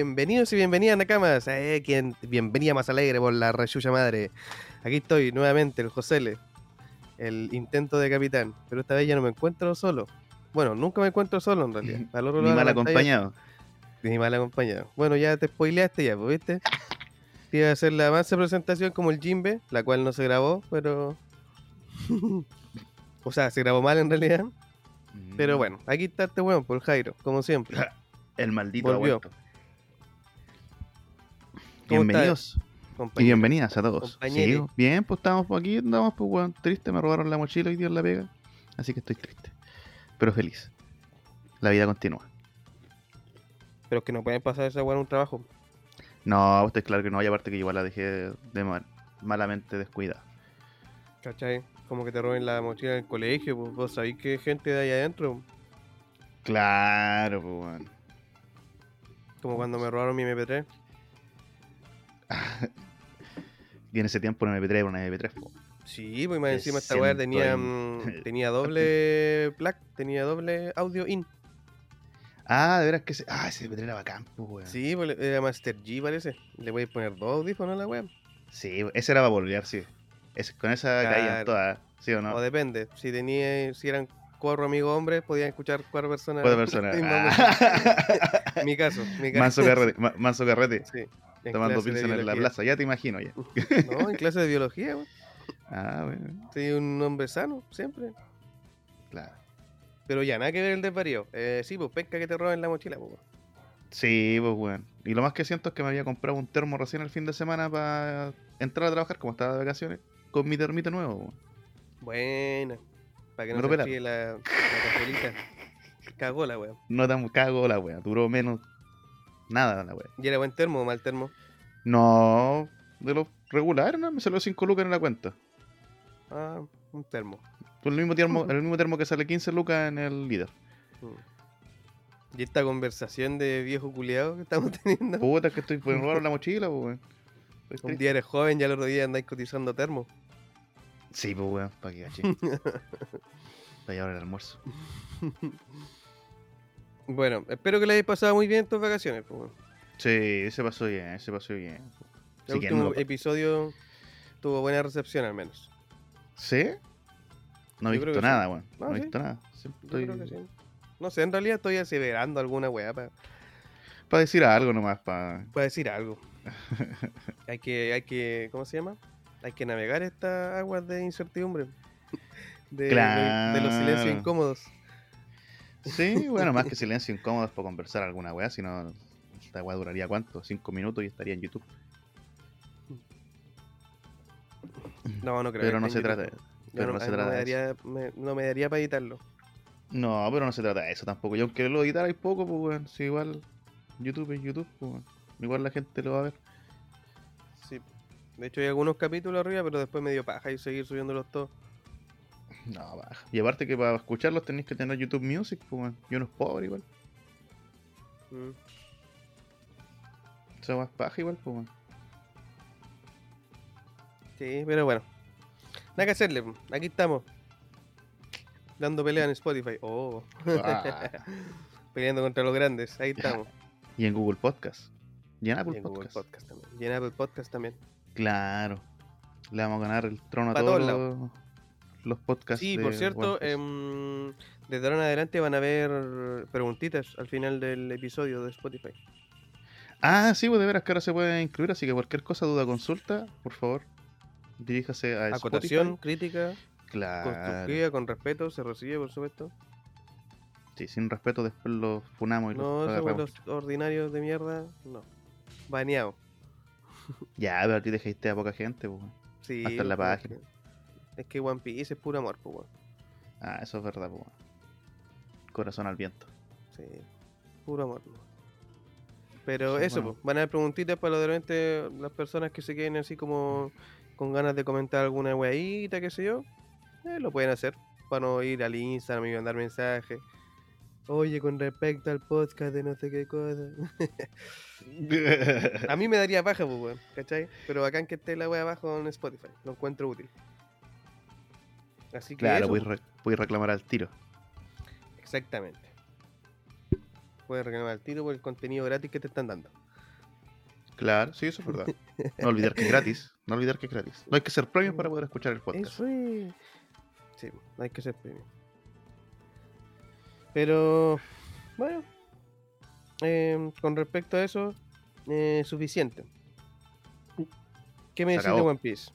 Bienvenidos y bienvenidas Nakamas. Eh, quien, bienvenida más alegre por la rechucha madre. Aquí estoy nuevamente, el Josele. El intento de capitán. Pero esta vez ya no me encuentro solo. Bueno, nunca me encuentro solo en realidad. Al otro Ni mal acompañado. Ni mal acompañado. Bueno, ya te spoileaste ya, pues, ¿viste? Te iba a hacer la mansa presentación como el Jimbe, la cual no se grabó, pero... o sea, se grabó mal en realidad. Pero bueno, aquí está este weón, por Jairo, como siempre. El maldito Volvió. Vuelto. ¿Cómo Bienvenidos y bienvenidas a todos. Sí, bien, pues estamos por aquí, andamos pues weón, triste, me robaron la mochila día en la pega. Así que estoy triste. Pero feliz. La vida continúa. Pero es que no pueden pasar esa weá en un trabajo. No, estoy claro que no, y aparte que igual la dejé de mal- malamente descuidada. ¿Cachai? Como que te roben la mochila en el colegio, pues vos sabéis que hay gente de ahí adentro. Claro, pues weón. Como cuando me robaron mi MP3. Y en ese tiempo me MP3 era una MP3. po. Sí, pues más encima esta weá tenía, mm, tenía doble plaque, tenía doble audio in. Ah, de veras que ese. Ah, ese MP3 era bacán, pues weón. Sí, pues era Master G parece. Le voy a poner dos audífonos a la weá. Sí, ese era para boludear, sí. Ese- con esa caían Claro. todas, ¿sí o no? O depende. Si tenía, si eran cuatro amigos hombres, podían escuchar cuatro personas. Cuatro personas. Ah. mi caso, mi caso. Manso carrete, ma- manso carrete. Sí. En tomando pilsen en la plaza, ya te imagino ya. No, en clase de biología, weón. Ah, bueno, Soy un hombre sano, siempre. claro. Pero ya, nada que ver el desvarío. Eh, sí, pues pesca que te roben la mochila, pues. weón. Sí, pues bueno. Y lo más que siento es que me había comprado un termo recién el fin de semana para entrar a trabajar, como estaba de vacaciones, con mi termito nuevo. weón. Buena. Para que Me no lo se la, la. Cagó la weón. No tan cago la wea, duró menos nada la wea. ¿Y era buen termo o mal termo? No, de los regulares, ¿no? Me salió 5 lucas en la cuenta. Ah, un termo. Por el mismo termo, el mismo termo que sale 15 lucas en el líder. Mm. Y esta conversación de viejo culiado que estamos teniendo. Puta, es que estoy por robar la mochila, pues weón. Estoy Un día eres joven y al otro día andáis cotizando termo. Sí, pues weón, para que caché. para llevar el almuerzo. Bueno, espero que le hayáis pasado muy bien tus vacaciones. Pues. Sí, se pasó bien, se pasó bien. El Sí, último episodio tuvo buena recepción al menos. ¿Sí? No he Yo visto nada, sí. weón. No, No, he sí. visto nada. Estoy creo que sí. No sé, en realidad estoy aseverando alguna weá para para decir algo nomás, para... decir algo. hay que, hay que, ¿cómo se llama? Hay que navegar estas aguas de incertidumbre. De, de- de los silencios Claro. incómodos. Sí, bueno, más que silencio incómodo es para conversar alguna weá, si no, esta weá duraría cuánto, cinco minutos y estaría en YouTube. No, no creo. Pero que no se trata YouTube. de Yo pero no, no se trata me de eso. daría, me- no me daría para editarlo. No, pero no se trata de eso tampoco. Y aunque lo editarais poco, pues weón, si igual YouTube es YouTube, pues. Igual la gente lo va a ver. Sí. De hecho hay algunos capítulos arriba, pero después me dio paja y seguir subiéndolos todos. No, baja. Y aparte que para escucharlos tenéis que tener YouTube Music, pues. Y uno es pobre igual. Mm. O sea, más paja igual, pues. Sí, pero bueno. Nada que hacerle. po. Aquí estamos. Dando pelea en Spotify. Oh. Ah. Peleando contra los grandes. Ahí estamos. Y en Google Podcast. Y en Y Apple en Google Podcast. Podcast también. Y en Apple Podcast también. Claro. Le vamos a ganar el trono a todos todos los, podcasts. Sí, de por cierto, em, desde ahora en adelante van a haber preguntitas al final del episodio de Spotify. Ah, sí, pues de veras que ahora se puede incluir, así que cualquier cosa, duda, consulta, por favor, diríjase a Acotación, Spotify. crítica, Claro. constructiva, con respeto, se recibe, por supuesto. Sí, sin respeto después los funamos y No, los agarramos. los ordinarios de mierda, no. Baneado. Ya, pero a ti dejaste a poca gente, pues. Sí, Hasta en la página. Es que One Piece es puro amor, pues, weón. Ah, eso es verdad, pues. Corazón al viento. Sí, puro amor. ¿no? Pero Sí, eso, bueno. pues, van a haber preguntitas para de repente las personas que se queden así como con ganas de comentar alguna weadita, qué sé yo. eh, lo pueden hacer. Para no ir al Instagram y mandar mensajes. Oye, con respecto al podcast de no sé qué cosa. A mí me daría baja, pues, weón, ¿cachai? Pero bacán que esté la wea abajo en Spotify. Lo encuentro útil. Así que. claro, pues, re- reclamar al tiro. Exactamente. Puedes reclamar al tiro por el contenido gratis que te están dando. Claro, sí, eso es verdad. No olvidar que es gratis. No olvidar que es gratis. No hay que ser premium para poder escuchar el podcast. Eso es. Sí, no hay que ser premium. Pero, bueno, eh, con respecto a eso, eh, suficiente. ¿Qué me decís de. One Piece?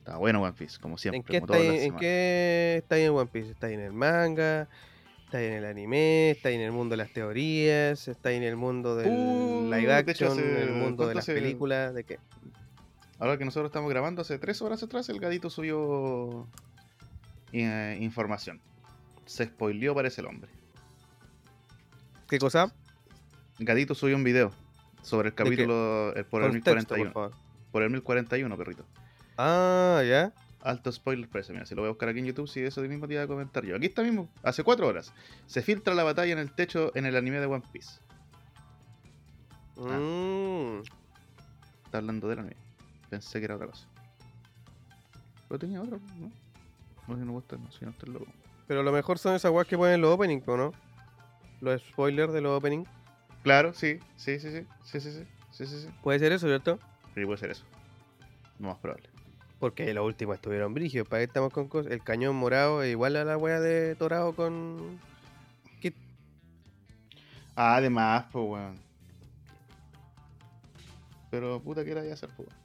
Está bueno One Piece, como ¿En siempre, qué, como todas las estáis, ¿En semanas. qué estáis en One Piece? ¿Estáis en el manga? ¿Estáis en el anime? ¿Estáis en el mundo de las teorías? ¿Estáis en el mundo del Uh, live de action? ¿En el mundo de ¿cuánto las hace? películas? ¿De qué? Ahora que nosotros estamos grabando hace tres horas atrás, el gadito subió eh, información. Se spoileó, parece el hombre. ¿Qué cosa? El gadito subió un video sobre el capítulo eh, por el Contexto, por 1041. favor. Por el 1041, perrito. Ah, ya. Alto spoiler, parece. Mira, si lo voy a buscar aquí en YouTube, si eso mismo te iba a comentar yo. Aquí está mismo, hace cuatro horas. Se filtra la batalla en el techo en el anime de One Piece. Ah. Mm. Está hablando del anime. Pensé que era otra cosa. Pero tenía otra, ¿no? No, si no gusta, no, si no está el logo. Pero lo mejor son esas weas que ponen en los openings, ¿o ¿no? Los spoilers de los openings. Claro, sí, sí, sí, sí, sí, sí, sí, sí, sí. Puede ser eso, ¿cierto? Sí, puede ser eso. No más probable. Porque los últimos estuvieron brígidos. Para que estamos con cosas. El cañón morado es igual a la wea de Torado con. Ah, además, pues, weón. Pero puta que era ya hacer, pues. weón.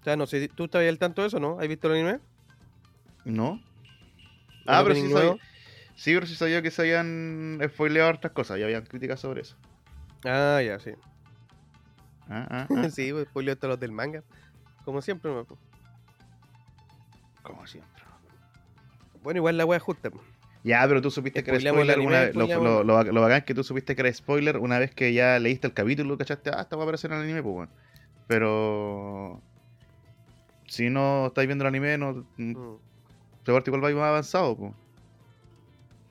O sea, no sé, ¿tú estabas al tanto de eso, no? ¿Has visto el anime? ¿No? ¿El Ah, pero sí sabía, sí, pero sí sabía que se habían spoileado hartas cosas y habían críticas sobre eso. Ah, ya, sí. Ah, ah, ah. sí, pues spoileo todos los del manga. Como siempre. Como siempre. Bueno, igual la wea justa. Ya, pero tú supiste que era spoiler una anime, vez. Lo, lo, lo, lo bacán es que tú supiste que era spoiler una vez que ya leíste el capítulo, ¿cachaste? Ah, esta va a aparecer en el anime, pues. Pero. Si no estáis viendo el anime, no. Mm. Te parte igual va más avanzado, pues.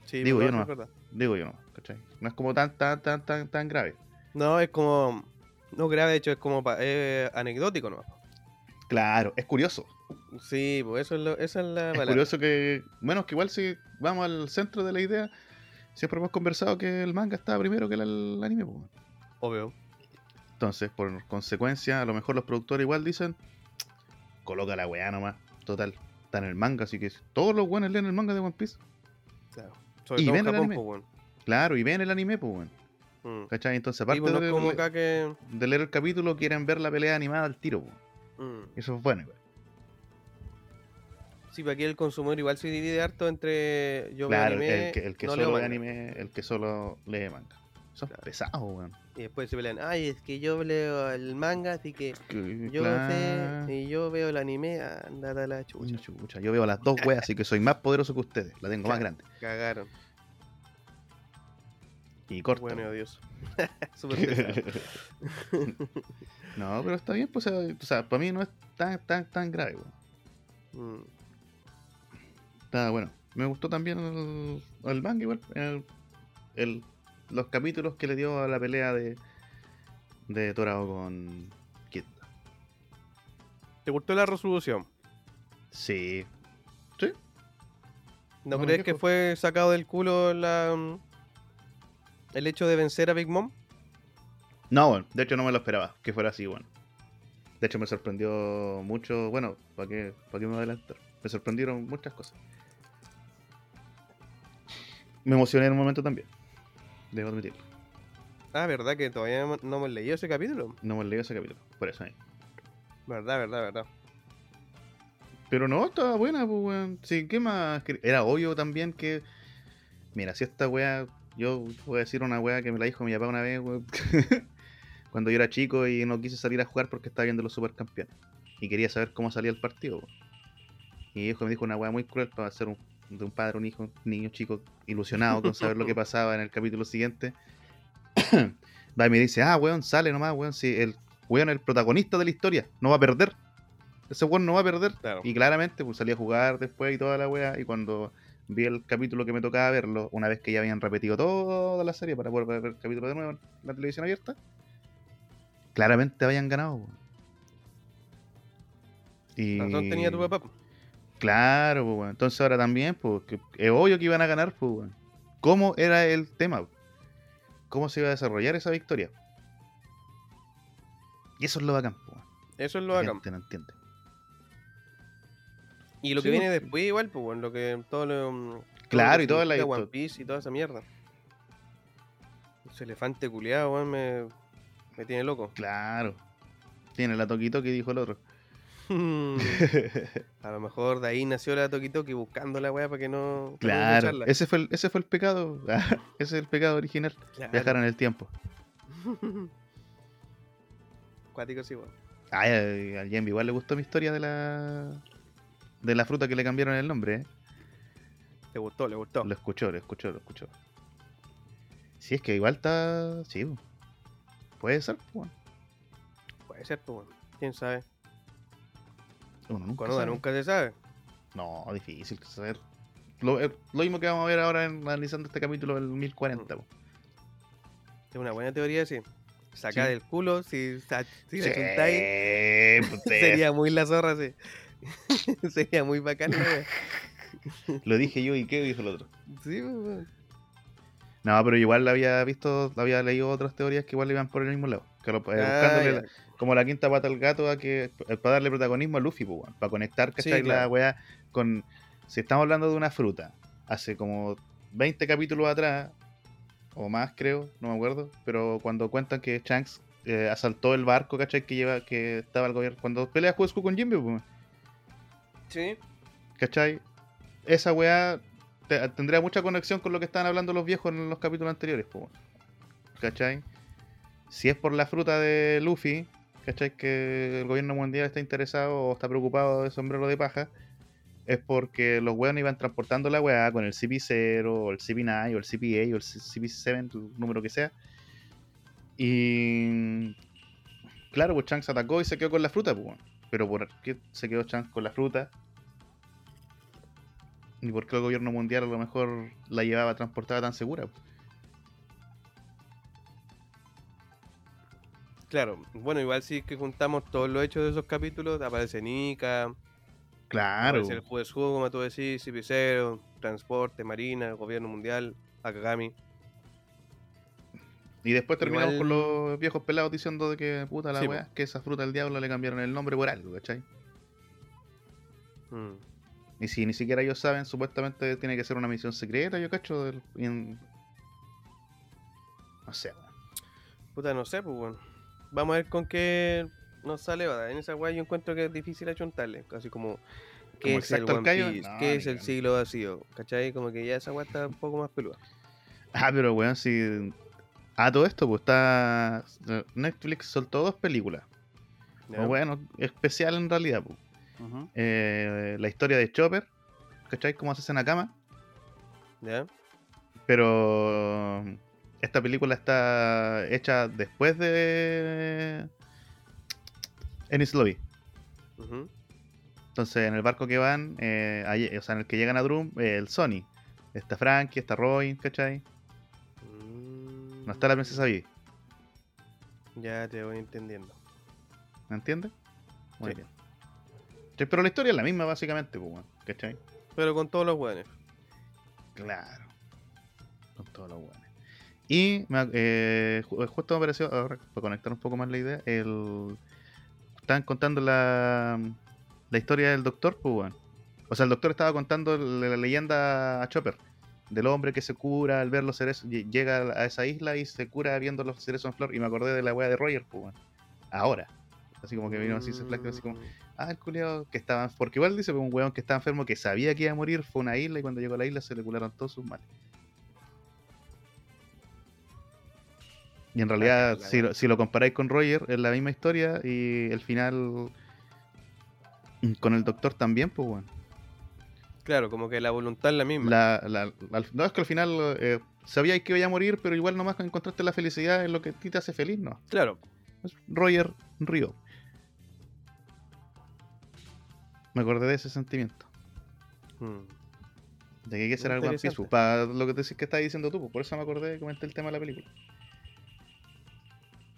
Sí, Digo yo no. Digo yo no, ¿cachai? No es como tan, tan, tan, tan, tan grave. No, es como. No grave, de hecho, es como pa- eh, anecdótico, ¿no? Claro, es curioso. Sí, pues eso es, lo, esa es la Es curioso que. Bueno, que igual si vamos al centro de la idea, siempre hemos conversado que el manga estaba primero que el, el anime, pues. Obvio. Entonces, por consecuencia, a lo mejor los productores igual dicen, coloca la weá nomás. Total, está en el manga, así que todos los buenos leen el manga de One Piece. Claro. Sobre Y todo en ven el Japón, anime. pues, weón. Claro, y ven el anime, pues, weón. Mm. ¿Cachai? Entonces, aparte pues, no de, que. de leer el capítulo, quieren ver la pelea animada al tiro, pues. Mm. Eso es bueno, igual. Sí, pues aquí el consumidor igual se divide harto entre yo veo Claro, anime, el que, el que no solo ve anime, el que solo lee manga. Son Claro. pesados, weón. Y después se pelean, ay, es que yo leo el manga, así que Que- yo claro. sé, y yo veo el anime, andate a la chucha. Chucha, yo veo las dos weas, así que soy más poderoso que ustedes. La tengo más grande. Cagaron. Y corto. Bueno odioso. Súper no, pero está bien, pues, o sea, para mí no es tan, tan, tan grave, weón. Mm. Está bueno. Me gustó también el, el manga igual. El, el- los capítulos que le dio a la pelea de, de Torao con Kid. ¿Te gustó la resolución? Sí. ¿No, No me crees que fue sacado del culo la, el hecho de vencer a Big Mom? No, bueno, de hecho no me lo esperaba que fuera así, bueno. De hecho me sorprendió mucho, bueno, ¿para qué, para qué me adelantar? Me sorprendieron muchas cosas. Me emocioné en un momento también. Debo admitirlo. Ah, ¿verdad que todavía no hemos leído ese capítulo? No me leí ese capítulo, por eso ahí. Verdad, verdad, verdad. Pero no, estaba buena, pues, weón. Sí, ¿qué más? Era obvio también que. Mira, si esta weá. Yo voy a decir una weá que me la dijo mi papá una vez. Cuando yo era chico y no quise salir a jugar porque estaba viendo los supercampeones. Y quería saber cómo salía el partido, weón. Y mi hijo me dijo una weá muy cruel para ser un, de un padre, un hijo, un niño chico ilusionado con saber lo que pasaba en el capítulo siguiente. va y me dice, ah, weón, sale nomás, weón, si el weón es el protagonista de la historia, no va a perder. Ese weón no va a perder. Claro. Y claramente, pues salí a jugar después y toda la weá. Y cuando vi el capítulo que me tocaba verlo, una vez que ya habían repetido toda la serie para poder ver el capítulo de nuevo en la televisión abierta, claramente habían ganado. Y... Razón tenía tu papá. po. Claro, pues, weón. Entonces ahora también, pues, es obvio que iban a ganar, pues. ¿Cómo era el tema? ¿Cómo se iba a desarrollar esa victoria? Y eso es lo bacán, pues. Eso es lo La bacán. gente no entiende. Y lo Sí, que viene pues. después igual, pues bueno, lo que todo lo todo Claro, lo y toda la One Piece y toda esa mierda. Ese elefante culiado, weón, me, me tiene loco. Claro. Tiene la toquito que dijo el otro. A lo mejor de ahí nació la Toki Toki buscando la weá para que no. no claro. echarla. Ese fue, el, ese fue el pecado. ese es el pecado original. Claro. Viajar en el tiempo. Cuático sí, weón. Ay, al Jambi igual le gustó mi historia de la de la fruta que le cambiaron el nombre, ¿eh? Le gustó, le gustó. Lo escuchó, lo escuchó, lo escuchó. Si es que igual está. Sí, puede ser, pues. Puede ser, pues. Quién sabe. Uno nunca Con Oda sabe. nunca se sabe. No, difícil saber. Lo, eh, lo mismo que vamos a ver ahora en, analizando este capítulo del 1040. po. Es una buena teoría, sí. Sacar Sí. del culo, si, si Sí, chuntáis, pues, te- sería muy la zorra, sí. sería muy bacán, la wea. Lo dije yo y qué dijo el otro. Sí, pues. No, pero igual había visto, había leído otras teorías que igual iban por el mismo lado. Que lo- eh, Ah, la- como la quinta pata al gato a que eh, para darle protagonismo a Luffy, pues, para conectar Sí, ¿cachai? la claro. weá con. Si estamos hablando de una fruta, hace como 20 capítulos atrás, o más creo, no me acuerdo, pero cuando cuentan que Shanks eh, asaltó el barco, ¿cachai? Que lleva, que estaba el gobierno. Cuando pelea Kuzco con Jimbe, pues, Sí. ¿cachai? Esa weá te- tendría mucha conexión con lo que estaban hablando los viejos en los capítulos anteriores, po, ¿cachai? Si es por la fruta de Luffy, ¿cachai? Que el gobierno mundial está interesado o está preocupado de sombrero de paja, es porque los weones iban transportando la weá con el CP0 o el CP9 o el CP8 o el CP7, el número que sea. Y claro, pues Shanks atacó y se quedó con la fruta, pues. Pero ¿por qué se quedó Shanks con la fruta? ¿Y por qué el gobierno mundial a lo mejor la llevaba transportada tan segura? Claro, bueno, igual si es que juntamos todos los hechos de esos capítulos, aparece Nika, Claro. aparece el juez Hugo, como tú decís, Cipicero, Transporte, Marina, Gobierno Mundial, Akagami. Y después terminamos Igual- con los viejos pelados diciendo de que puta la Sí, weá, que esa fruta del diablo le cambiaron el nombre por algo, ¿cachai? Mm. Y si ni siquiera ellos saben, supuestamente tiene que ser una misión secreta, yo cacho. del- y en- No sé, weón. Puta, no sé, pues bueno. Vamos a ver con qué nos sale. ¿verdad? En esa weá yo encuentro que es difícil achuntarle. Así como, ¿qué Como es el One Piece? no, ¿Qué es el siglo vacío? ¿Cachai? Como que ya esa weá está un poco más peluda. Ah, pero weón, si. Ah, todo esto, pues está. Netflix soltó dos películas. bueno, especial en realidad, pues. Eh, la historia de Chopper, ¿cachai? Cómo se hace en la cama. ¿Ya? Pero esta película está hecha después de Ennis Lobby. Ujú. Entonces, en el barco que van, eh, o sea, en el que llegan a Drum, eh, el Sony. Está Frankie, está Roy, ¿cachai? No está la princesa Vi, Ya te voy entendiendo. ¿me entiendes? Muy Sí. bien. Pero la historia es la misma, básicamente, pues, ¿cachai? Pero con todos los weones. Claro. Con todos los buenos. Y me, eh, ju- justo me pareció, ahora, para conectar un poco más la idea, el estaban contando la, la historia del doctor, pues. O sea, el doctor estaba contando la, la leyenda a Chopper. Del hombre que se cura al ver los cerezos, lle- llega a esa isla y se cura viendo los cerezos en flor. Y me acordé de la wea de Roger, pues. Ahora. Así como que vino así ese flash, así como, Mm, Ah, el culiao que estaba. Porque igual dice que un weón que estaba enfermo que sabía que iba a morir fue a una isla y cuando llegó a la isla se le curaron todos sus males. Y en realidad, si, lo, si lo comparáis con Roger, es la misma historia y el final con el doctor también, pues bueno. Claro, como que la voluntad es la misma. La, la- al- no es que al final eh, sabíais que iba a morir, pero igual nomás encontraste la felicidad en lo que a ti te hace feliz, ¿no? Claro. Es Roger Río. Me acordé de ese sentimiento. Mm. De que hay que ser algo Interesante. para lo que te que estás diciendo tú, por eso me acordé de comenté el tema de la película.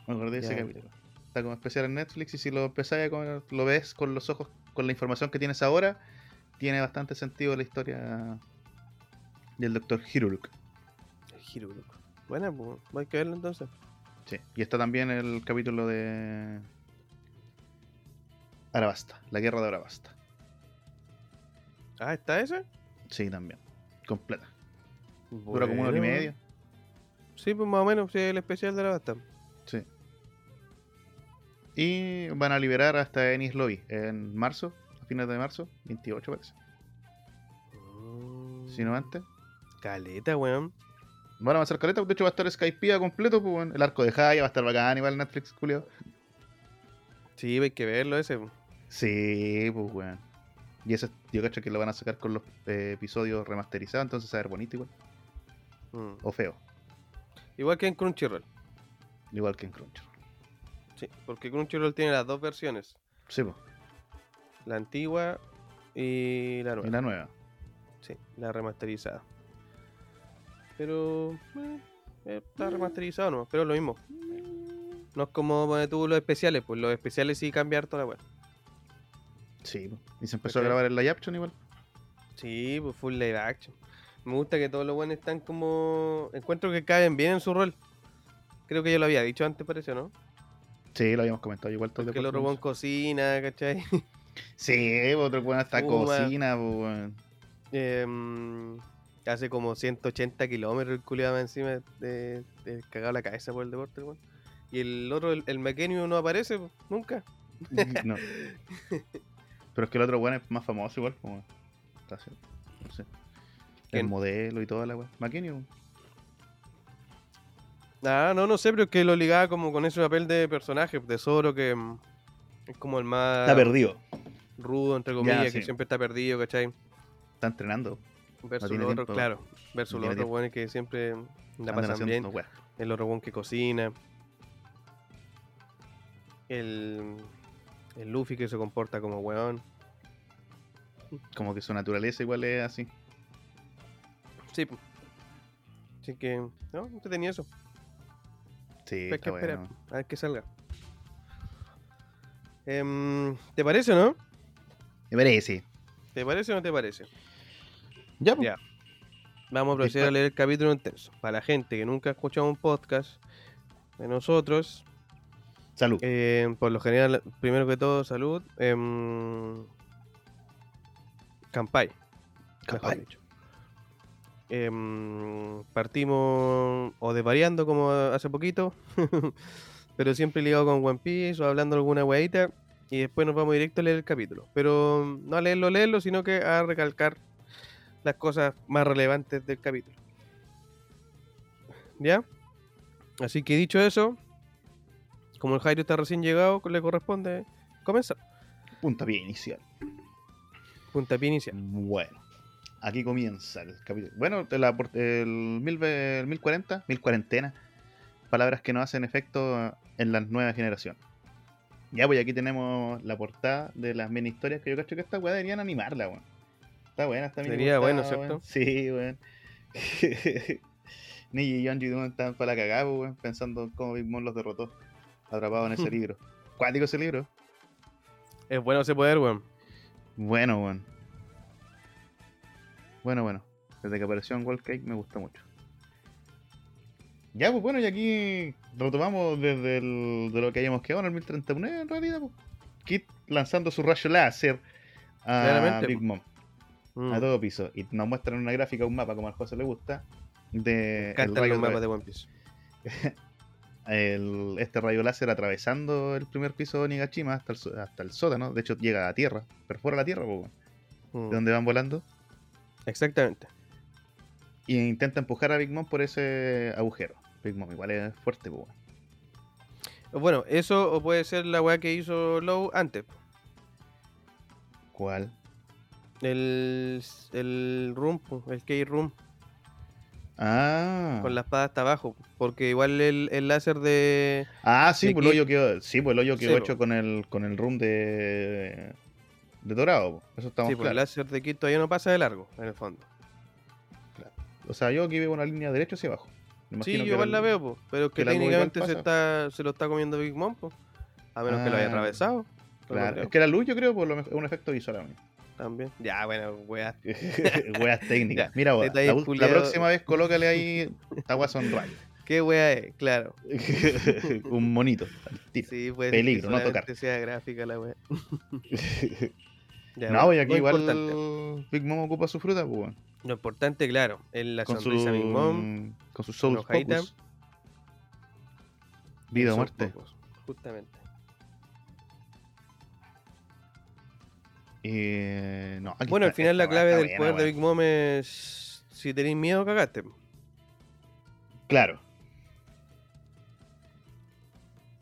Me acordé de ese capítulo. Está como especial en Netflix y si lo empezáis a comer- lo ves con los ojos, con la información que tienes ahora, tiene bastante sentido la historia del Dr. Hiruluk. Hiruluk. Buena, pues. Hay que verlo entonces. Sí. Y está también el capítulo de Arabasta, la guerra de Arabasta. Ah, ¿está ese? Sí, también. Completa. Dura como una hora y media. Sí, pues más o menos, sí, el especial de la basta. Sí. Y van a liberar hasta Ennis Lobby en marzo, fines de marzo, 28 parece. Si no antes. Caleta, weón. Van a avanzar caleta, de hecho va a estar Skypiea completo, pues weón. el arco de Jaya va a estar bacán igual Netflix, Julio. Sí, hay que verlo ese. po. Sí, pues weón. Y eso yo cacho que lo van a sacar con los eh, episodios remasterizados, entonces va a ver bonito igual. Mm. O feo, Igual que en Crunchyroll. igual que en Crunchyroll. Sí, porque Crunchyroll tiene las dos versiones. Sí, pues. La antigua y la Y nueva. la nueva. Sí, la remasterizada. Pero... eh, está remasterizado no, pero es lo mismo. No es como poner tú los especiales, pues los especiales sí cambiar toda la weá. Sí. Y se empezó a grabar en la Yapchon igual. Sí, pues full live action. Me gusta que todos los buenos están como. Encuentro que caen bien en su rol. Creo que yo lo había dicho antes, parece, ¿no? Sí, lo habíamos comentado igual todo Porque el otro cocina, ¿cachai? Sí, pues, otro weón hasta cocina, weón. Em, hace como 180 kilómetros el culiado encima de, de cagado la cabeza por el deporte, weón. Y el otro, el, el Mekenio, no aparece nunca. No. Pero es que el otro weón es más famoso igual, como. Está así, no sé. El modelo y toda la weón. Maquinio. Ah, no, no sé, pero es que lo ligaba como con ese papel de personaje, de Zoro, que mm, es como el más Está perdido. Rudo, entre comillas, que sí. siempre está perdido, ¿cachai? Está entrenando. Versus tiene los otros, claro. Versus No los otros buenos que siempre la pasan bien. El otro buen que cocina. El, el Luffy que se comporta como weón. Como que su naturaleza igual es así. Sí. Así que, no, no te tenía eso. Sí, Hay está que bueno. a ver que salga. Em, ¿Te parece o no? Me parece. ¿Te parece o no te parece? Ya, pues. Ya. Vamos a proceder a leer el capítulo entero. Para la gente que nunca ha escuchado un podcast de nosotros, Salud. Eh, por lo general, primero que todo, salud. Eh, mejor Campai. dicho. Em, partimos o desvariando como hace poquito, pero siempre ligado con One Piece o hablando alguna weadita y después nos vamos directo a leer el capítulo. Pero no a leerlo, leerlo, sino que a recalcar las cosas más relevantes del capítulo. ¿Ya? Así que dicho eso, como el Jairo está recién llegado, le corresponde comenzar. Punta pie inicial. Puntapié inicial. Bueno. Aquí comienza el capítulo. Bueno, la el, mil, el 1040, 1040. Palabras que no hacen efecto en la nueva generación. Ya, pues aquí tenemos la portada de las mini historias que yo cacho que esta weá deberían animarla, weón. Está buena esta mini Sería portada, bueno, ¿cierto? weón. Sí, weón. Niji y Yonji Dun estaban para la cagada, pues, weón, pensando en cómo Big Mom los derrotó. Atrapados en ese libro. Cuático ese libro. Es bueno ese poder, weón. Bueno, weón. Bueno, bueno. Desde que apareció en World Cake me gusta mucho. Ya, pues bueno, y aquí retomamos desde el, de lo que hayamos quedado en el 1031 en realidad. Kit lanzando su rayo láser a Claramente, Big. Mom Mm. a todo piso. Y nos muestran una gráfica, un mapa, como al José le gusta, de el rayo los mapas atra- de One Piece. el- este rayo láser atravesando el primer piso de Onigashima hasta el, hasta el sótano. De hecho, llega a tierra, perfora la tierra, Mm. de donde van volando. Exactamente. Y intenta empujar a Big Mom por ese agujero. Big Mom igual es fuerte, pues. Bueno, eso o puede ser la weá que hizo Low antes. ¿Cuál? El, el room, el key room. Ah. con la espada hasta abajo. Porque igual el, el láser de. Ah, sí, de pues el hoyo quedó, sí, pues el hoyo quedó hecho con el con el room de de dorado, eso estamos Sí, pues el láser de Kid todavía no pasa de largo, en el fondo. O sea, yo aquí veo una línea derecha hacia abajo. Sí, yo igual la veo, po, pero es que técnicamente se, pasa. está, se lo está comiendo Big Mom, po. a menos que lo haya Ah, atravesado. Claro, es que la luz yo creo por lo es un efecto visual a mí. También. Ya, bueno, weá. Weas técnicas. Ya, Mira, detalles la, próxima vez colócale ahí weá son rayos. ¿Qué weá es? Claro. un monito. tiro. Sí, pues. Peligro, no tocar. sea gráfica la weá. Ya, no, y aquí igual Importante, Big Mom ocupa su fruta, pues, lo importante, claro, es la Con su, sonrisa Big Mom. con su Soul. Focus. Vida o muerte. justamente. Eh, no, Bueno, al final la clave del buena, poder de. Big Mom es. Si tenéis miedo, cagaste. Claro.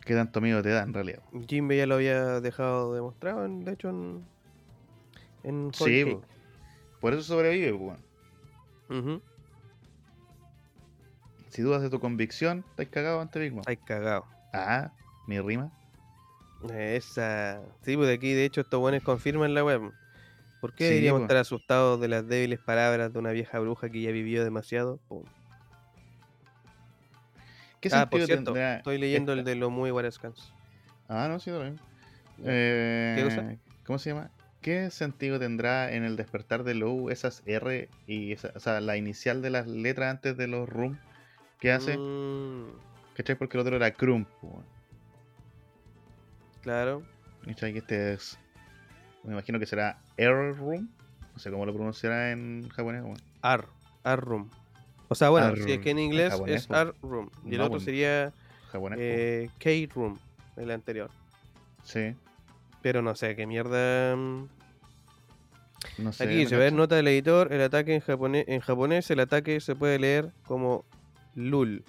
¿Qué tanto miedo te da en realidad? Jimbe ya lo había dejado demostrado, en- de hecho, en. En Sí, po. por eso sobrevive, weón. Ujú. Si dudas de tu convicción, estás cagado ante Mom. Ay, cagado. Ah, mi rima. Esa. Sí, pues de aquí, de hecho, estos buenos confirman la web. ¿Por qué Sí, deberíamos po. estar asustados de las débiles palabras de una vieja bruja que ya vivió demasiado? Pum. ¿Qué Ah, por cierto, tendrá estoy leyendo el de los muy Scans. Ah, no, sí, lo mismo. Eh, cosa? ¿Cómo se llama? ¿Qué sentido tendrá en el despertar de Low esas R y esa, o sea, la inicial de las letras antes de los room que hace? Mm, ¿Cachai? Porque el otro era weón. claro. ¿Cachai? Este es. Me imagino que será Error Room. No sé cómo lo pronunciará en japonés. weón. Ar. Ar Room. O sea, bueno, Ar- si es que en en inglés japonés, es. Ar Room. Y el No, otro sería Japonés. po. eh, K Room, el anterior. Sí. Pero no sé qué mierda. No sé. Aquí no se ve cacho. nota del editor, el ataque en japonés, en japonés el ataque se puede leer como lul,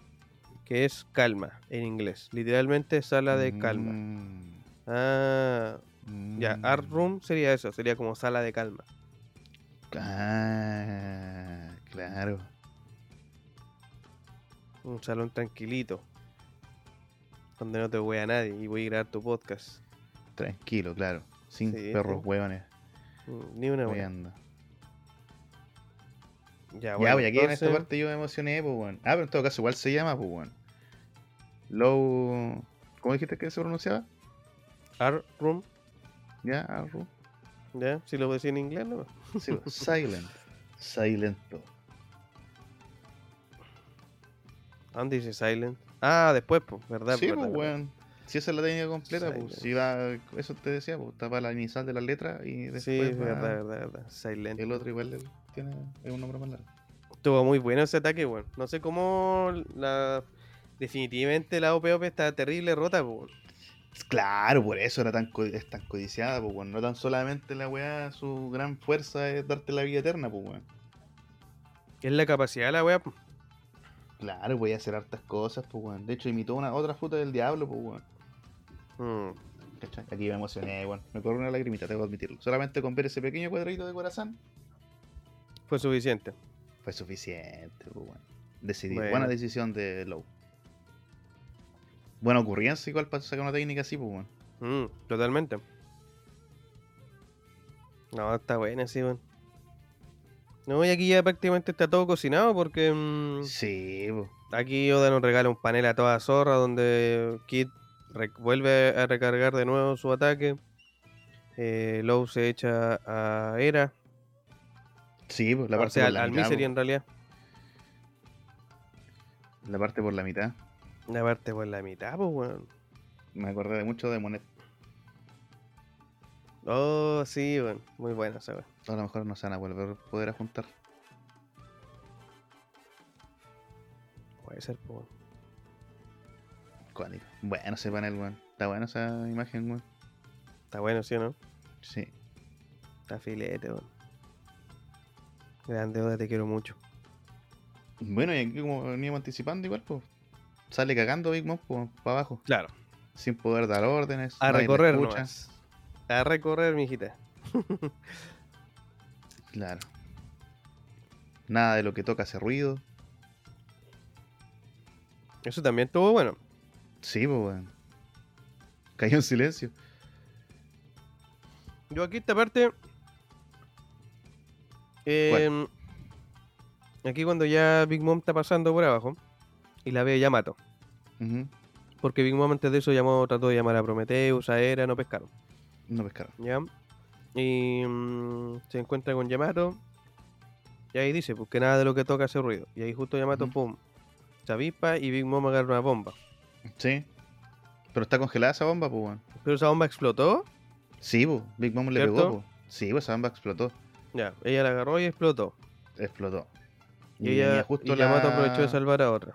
que es calma en inglés. Literalmente sala de calma. Mm, Ah, ya, mm. art room sería eso, sería como sala de calma. Ah, claro. Un salón tranquilito. Donde no te a nadie y voy a grabar tu podcast. Tranquilo, claro. Sin Sí, perros hueones. Ni una weando. Ya, Ya, bueno, voy aquí en esta parte yo me emocioné, pues, weón. Ah, pero en todo caso igual se llama, pues, weón. Low. ¿Cómo dijiste que se pronunciaba? Art room, Ya, Arru. ya, si lo decía en inglés, ¿no? Sí, pues, silent. Silento. ¿Dónde dice silent? Ah, después, pues, ¿verdad? Sí, pues, weón. Si esa es la técnica completa, pues. Si va. Eso te decía, pues. Tapa la inicial de la letra y después. Sí, va- verdad, verdad, verdad. Silent. El otro igual tiene es un nombre más largo. Estuvo muy bueno ese ataque, weón. No sé cómo la. Definitivamente la OPOP está terrible rota, pues, weón. Claro, por eso era tan co- es tan codiciada, pues, weón. No tan solamente la weá, su gran fuerza es darte la vida eterna, pues, weón. Es la capacidad de la weá. po. Claro, voy a hacer hartas cosas, pues, weón. De hecho, imitó una otra fruta del diablo, pues, weón. Mm. Aquí me emocioné, weón. Me corrió una lagrimita, tengo que admitirlo. Solamente con ver ese pequeño cuadradito de corazón Fue suficiente. fue suficiente, pues, weón. Decidí. Bueno. Buena decisión de Low. Buena ocurrencia igual para sacar una técnica así, pues, weón. Mm, totalmente. No, está buena, sí, weón. No, y aquí ya prácticamente está todo cocinado porque mm, Sí, pues. aquí Oda nos regala un panel a toda zorra donde Kid vuelve a recargar de nuevo su ataque. Eh, Low se echa a Era, Sí, pues, la o parte sea, por al, la al mitad. Misery po. en realidad. La parte por la mitad. La parte por la mitad, pues, weón. Me acordé de mucho de Monet. Oh, sí, weón. Muy buena esa. A lo mejor no se van a volver a poder a juntar. Puede ser, pues, Bueno ese panel, weón. Está buena esa imagen, weón. Está bueno, ¿sí o no? Sí. Está filete, weón. Grande te quiero mucho. Bueno, y aquí como veníamos anticipando igual, pues. Sale cagando Big Mom pues, para abajo. Claro. Sin poder dar órdenes. A recorrer nomás. A recorrer, mijita. Claro. Nada de lo que toca hace ruido. Eso también estuvo bueno. Sí, pues, weón. Cayó en silencio. Yo aquí esta parte. em, aquí cuando ya Big Mom está pasando por abajo y la ve Yamato. Porque Big Mom antes de eso llamó, trató de llamar a Prometheus, a Hera, no pescaron. No pescaron. ¿Ya? Y mm, se encuentra con Yamato. Y ahí dice, pues que nada de lo que toca hace ruido. Y ahí justo Yamato, Ujú. pum, se avispa y Big Mom agarra una bomba. Sí. Pero está congelada esa bomba, pues, weón. Pero esa bomba explotó. Sí, pues. Big Mom le pegó, pues. Sí, pues esa bomba explotó. Ya, ella la agarró y explotó. Explotó. Y, ella, y Yamato aprovechó de salvar a otra.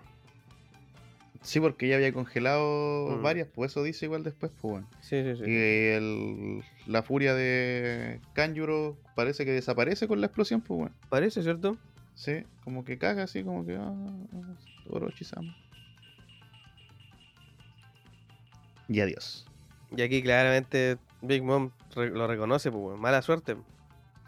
Sí, porque ella había congelado Mm. varias, pues eso dice igual después, pues. Sí, sí, sí. Y el- la furia de Kanjuro parece que desaparece con la explosión, pues. Parece, ¿cierto? Sí, como que caga así, como que. Ah, ah, Orochi-sama. Y adiós. Y aquí claramente Big Mom re- lo reconoce, pues, weón. mala suerte.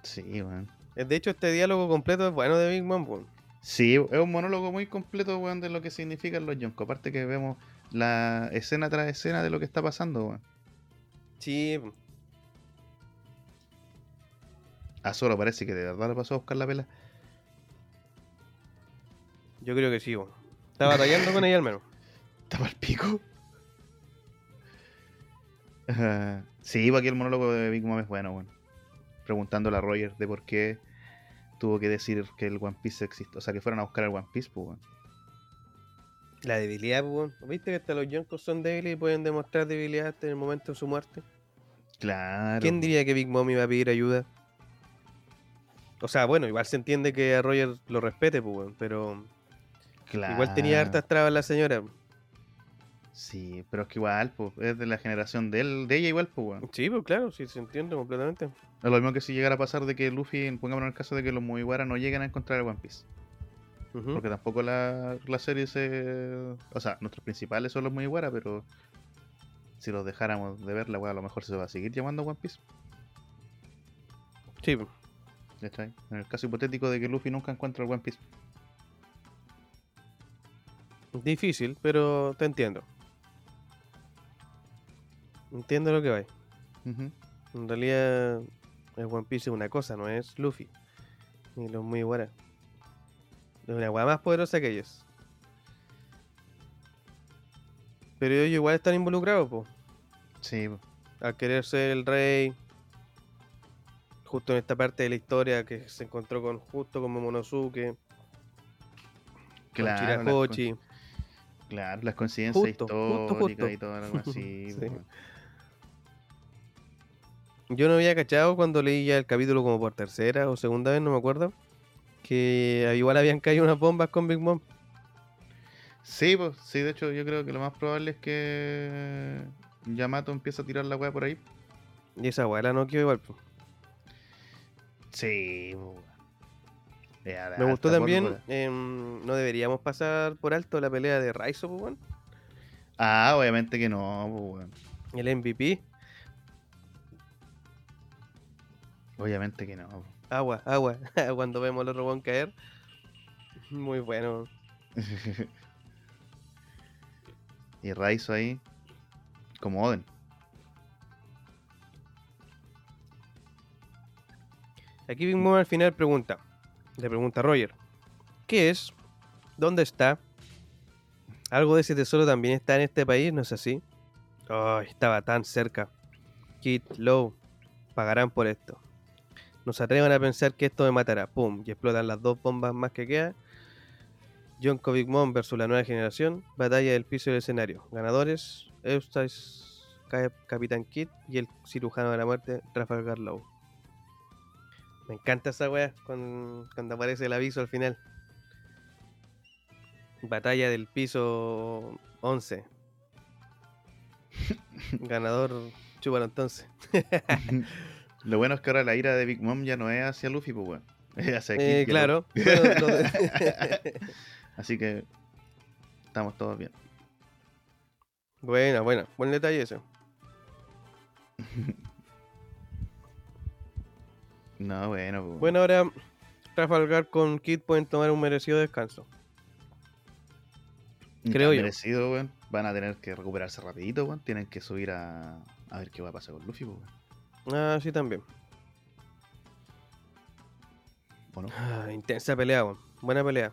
Sí, weón. Eh, De hecho, este diálogo completo es bueno de Big Mom, weón. Sí, es un monólogo muy completo, weón, de lo que significan los Yonko. Aparte que vemos la escena tras escena de lo que está pasando, weón. Sí, A Zoro parece que de verdad le pasó a buscar la pela. yo creo que sí, weón. Está batallando con ella al menos. ¿Está el pico? Ajá. sí, pues aquí el monólogo de Big Mom es bueno, weón. Preguntándole a Roger de por qué tuvo que decir que el One Piece existe. O sea, que fueron a buscar el One Piece, pues. La debilidad, pues. ¿Viste que hasta los Yonkos son débiles y pueden demostrar debilidad hasta en el momento de su muerte? Claro. ¿Quién diría que Big Mom iba a pedir ayuda? O sea, bueno, igual se entiende que a Roger lo respete, pues, weón, pero igual tenía hartas trabas la señora. Sí, pero es que igual, pues, es de la generación de él, de ella igual, pues, weón. Sí, pues claro, sí, se entiende completamente. Es lo mismo que si llegara a pasar de que Luffy, pongámonos en el caso de que los Mugiwara no lleguen a encontrar el One Piece. Porque tampoco la, la serie se... O sea, nuestros principales son los Mugiwara, pero si los dejáramos de ver, la weá a lo mejor se va a seguir llamando One Piece. Sí, pues. ¿cachai? En el caso hipotético de que Luffy nunca encuentre el One Piece. difícil, pero te entiendo. Entiendo lo que va. En realidad, el One Piece es una cosa, no es Luffy. Ni los muy buenas. Es una weá más poderosa que ellos. Pero ellos igual están involucrados, po. Sí, po. Al querer ser el rey. Justo en esta parte de la historia que se encontró con justo con Momonosuke, con claro, las, Chirahoshi. con- claro, las coincidencias justo, históricas justo. y todo algo así. Sí. po. Yo no había cachado cuando leí ya el capítulo como por tercera o segunda vez, no me acuerdo. Que igual habían caído unas bombas con Big Mom. Sí, pues, sí, de hecho yo creo que lo más probable es que Yamato empiece a tirar la weá por ahí. Y esa weá la no quedó igual. po. Sí. Ya, Me gustó también, em, no deberíamos pasar por alto la pelea de Raizo, pues, weón. Ah, obviamente que no, po, weón. El MVP. Obviamente que no. Agua, agua. Cuando vemos al otro weón caer. Muy bueno. y Raizo ahí, como Oden. Aquí Big Mom al final pregunta. Le pregunta a Roger. ¿Qué es? ¿Dónde está? ¿Algo de ese tesoro también está en este país? ¿No es así? Ay, estaba tan cerca. Kid, Low, pagarán por esto. Nos atrevan a pensar que esto me matará. Pum, y explotan las dos bombas más que quedan. Yonko Big Mom versus la nueva generación. Batalla del piso del escenario. Ganadores: Eustace, Ca- Capitán Kid y el cirujano de la muerte, Trafalgar Law. Me encanta esa wea cuando, cuando aparece el aviso al final. Batalla del piso 11. Ganador, chúpalo entonces. Lo bueno es que ahora la ira de Big Mom ya no es hacia Luffy, pues weón. Es hacia Kid Eh, el claro. Bueno, de- Así que estamos todos bien. buena, buena. Buen detalle ese. No, bueno, pues. Bueno, ahora Trafalgar con Kid pueden tomar un merecido descanso. Creo yo. Merecido, weón. Van a tener que recuperarse rapidito, weón. Tienen que subir a. A ver qué va a pasar con Luffy, pues, weón. Ah, sí, también. ¿O no? Ah, intensa pelea. Buena pelea.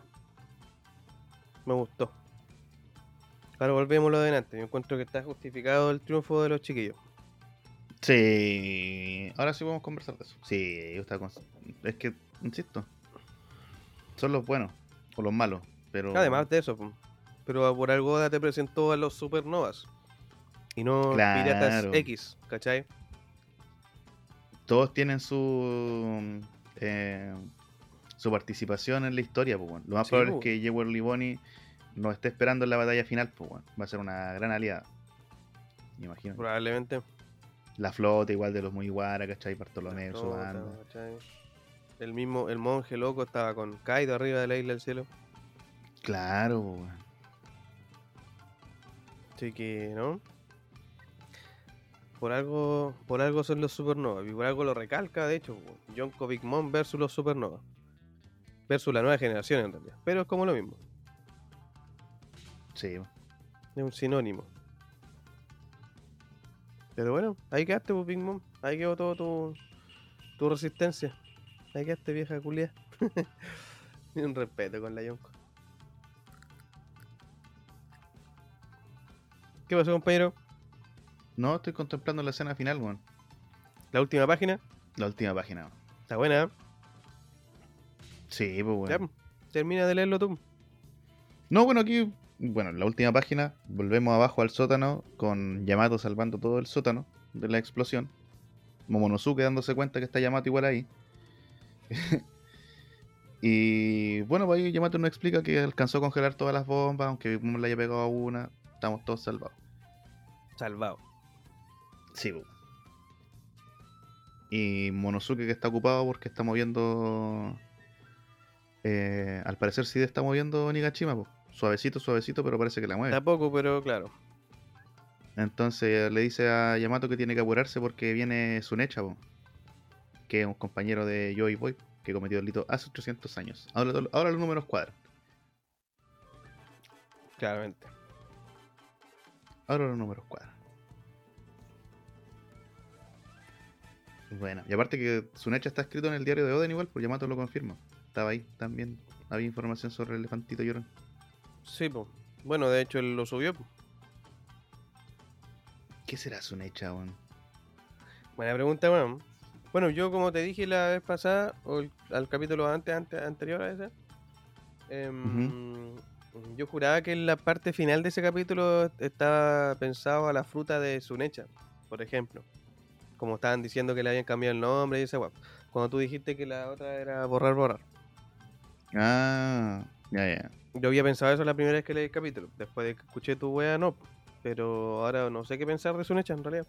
Me gustó. Ahora volvemos lo de delante. Yo encuentro que está justificado el triunfo de los chiquillos. Sí. Ahora sí podemos conversar de eso. Sí, con... Es que, insisto. Son los buenos. O los malos. Pero. Además de eso, pero por algo te presentó a los supernovas. Y no Claro. piratas X, ¿cachai? Todos tienen su. eh, su participación en la historia, pues, weón. Lo más Sí, probable es que Jewel Liboni nos esté esperando en la batalla final, pues, weón. Va a ser una gran aliada. Me imagino. Probablemente. La flota, igual de los Mugiwara, ¿cachai? Bartolomé, su Tota, banda. ¿cachai? El mismo, el monje loco estaba con Kaido arriba de la isla del cielo. Claro, po, weón. Así que, ¿no? Por algo, por algo son los supernovas. Y por algo lo recalca, de hecho. po. Yonko Big Mom versus los supernovas. Versus la nueva generación, en realidad. Pero es como lo mismo. Sí. Es un sinónimo. Pero bueno, ahí quedaste, pues, Big Mom. Ahí quedó todo tu, tu resistencia. Ahí quedaste, vieja culia. Ni un respeto con la Yonko. ¿Qué pasó, compañero? No, estoy contemplando la escena final, weón. La última página. La última página. weón. Está buena, ¿eh? Sí, pues, Ya, weón. termina de leerlo tú. No, bueno, aquí, bueno, en la última página, volvemos abajo al sótano con Yamato salvando todo el sótano de la explosión. Momonosuke dándose cuenta que está Yamato igual ahí. y bueno, pues ahí Yamato nos explica que alcanzó a congelar todas las bombas, aunque Big Mom le haya pegado a una, estamos todos salvados. Salvado. Sí, po. Y Monosuke que está ocupado porque está moviendo. eh, al parecer sí está moviendo Nigashima, po. Suavecito, suavecito, pero parece que la mueve. Tampoco, pero claro. Entonces le dice a Yamato que tiene que apurarse porque viene Sunecha, po, que es un compañero de Joy Boy que cometió el delito hace 800 años. Ahora, ahora los números cuadran. Claramente. Ahora los números cuadran. Bueno, y aparte que Sunecha está escrito en el diario de Oden igual, por Yamato lo confirma. Estaba ahí también. Había información sobre el elefantito llorón. Sí, pues. Bueno, de hecho él lo subió. po. ¿Qué será Sunecha, weón? Buena pregunta, weón. Bueno, yo como te dije la vez pasada, o el- al capítulo antes, antes anterior a ese, em, yo juraba que en la parte final de ese capítulo estaba pensado a la fruta de Sunecha, por ejemplo. Como estaban diciendo que le habían cambiado el nombre y ese weón. Cuando tú dijiste que la otra era borrar, borrar. Ah, ya, ya. Yo había pensado eso la primera vez que leí el capítulo. Después de que escuché tu wea, no. Pero ahora no sé qué pensar de Sunecha en realidad.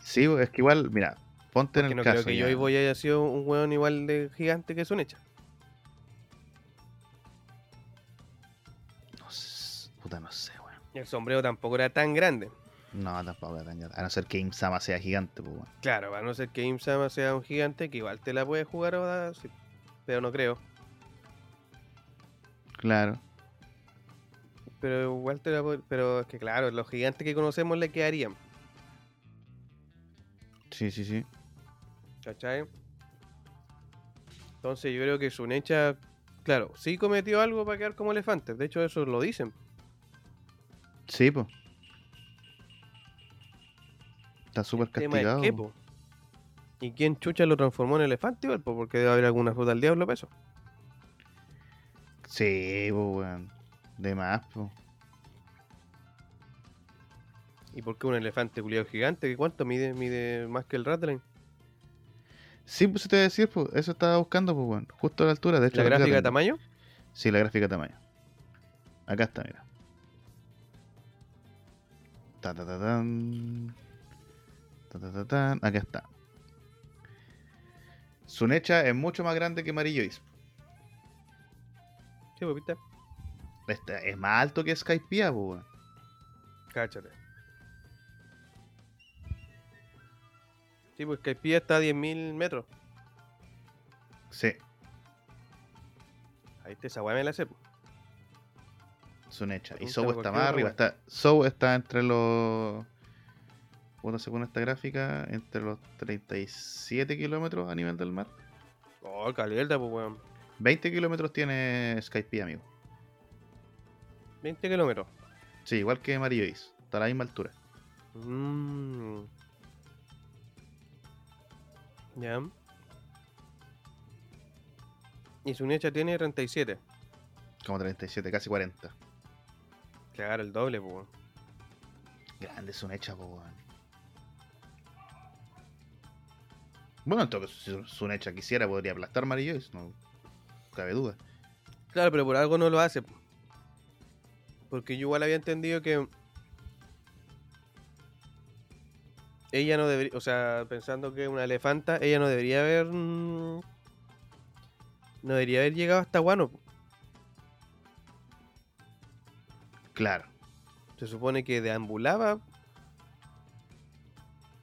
Sí, es que igual, mira, ponte en el no caso. creo que yo ya. y Boy haya sido un weón igual de gigante que Sunecha. No sé, puta, no sé, weón. El sombrero tampoco era tan grande. No, tampoco grande. A no ser que Imsama sea gigante, pues, weón. Claro, a no ser que Imsama sea un gigante, que igual te la puede jugar sí, pero no creo. Claro. Pero igual te la puede... Pero es que claro, los gigantes que conocemos le quedarían, Sí, sí, sí. ¿cachai? Entonces yo creo que Sunecha, claro, sí cometió algo para quedar como elefantes. De hecho, eso lo dicen. Sí, pues. Está súper es castigado. ¿Y quién chucha lo transformó en elefante igual? po? Porque debe haber alguna fruta al diablo para eso. Sí, pues, weón. De más, pues. ¿Y por qué un elefante culiado gigante? ¿Qué ¿Cuánto mide? ¿Mide más que el Ratline? Sí, pues, te voy a decir, pues, eso estaba buscando, pues, weón. Justo a la altura, de hecho. ¿La gráfica de tamaño? Sí, la gráfica de tamaño. Acá está, mira. Ta, ta, ta, tan. Ta, ta, ta, tan. Acá está. Sunecha es mucho más grande que Marillois. Sí, pues, ¿viste? Este es más alto que Skypiea, pues, weón. Cáchate. Sí, pues Skypiea está a 10.000 metros. Sí. Ahí está esa weá me la sé. po. Sunecha. Y Sou está más arriba. Está, Sou está entre los. Bueno, según esta gráfica, entre los 37 kilómetros a nivel del mar. Oh, caleta, pues, weón. 20 kilómetros tiene Skype, amigo. 20 kilómetros. Sí, igual que Amarillo Is. Está a la misma altura. Mm. Ya. Y su necha tiene 37. Como 37, casi 40. Claro, el doble, pues. weón. Grande Sunecha, po, weón. Bueno, entonces, si Sunecha quisiera, podría aplastar Amarillo Is. No cabe duda. Claro, pero por algo no lo hace. po. Porque yo igual había entendido que. Ella no debería. O sea, pensando que es una elefanta, ella no debería haber. mm, No debería haber llegado hasta Guano. Claro. Se supone que deambulaba.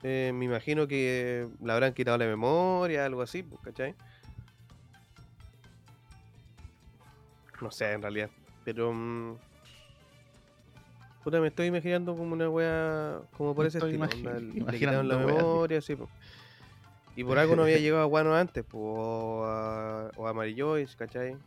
Eh, me imagino que le habrán quitado la memoria, algo así, pues, ¿cachai? No sé, en realidad. Pero. mm, Puta, me estoy imaginando como una wea. Como por Me ese estilo. onda, le imaginando quitaron la memoria, sí. Y por algo no había llegado a Guano antes, o a, o a Marillois, ¿cachai?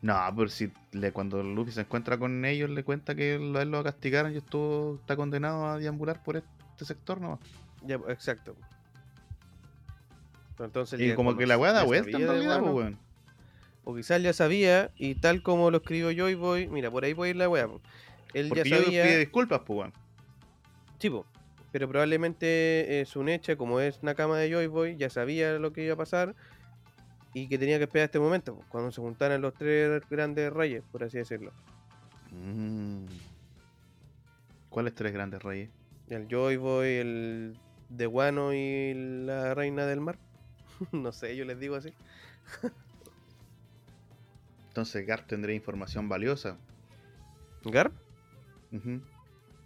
No, pero si le, cuando Luffy se encuentra con ellos, le cuenta que lo- a él lo castigaron y estuvo, está condenado a deambular por este sector nomás. Ya, exacto. Entonces Y como que la weá da vuelta en realidad, pues, weón. O quizás ya sabía, y tal como lo escribo yo y voy, mira, por ahí puede ir la weá. Él Porque ya yo sabía, pide disculpas, pues, weón. sí, po, pero probablemente eh, Sunecha, como es Nakama de Joy Boy, ya sabía lo que iba a pasar y que tenía que esperar este momento, po, cuando se juntaran los tres grandes reyes, por así decirlo. Mm. ¿Cuáles tres grandes reyes? El Joy Boy, el de Guano y la reina del mar. no sé, yo les digo así. Entonces Garp tendría información valiosa. ¿Garp?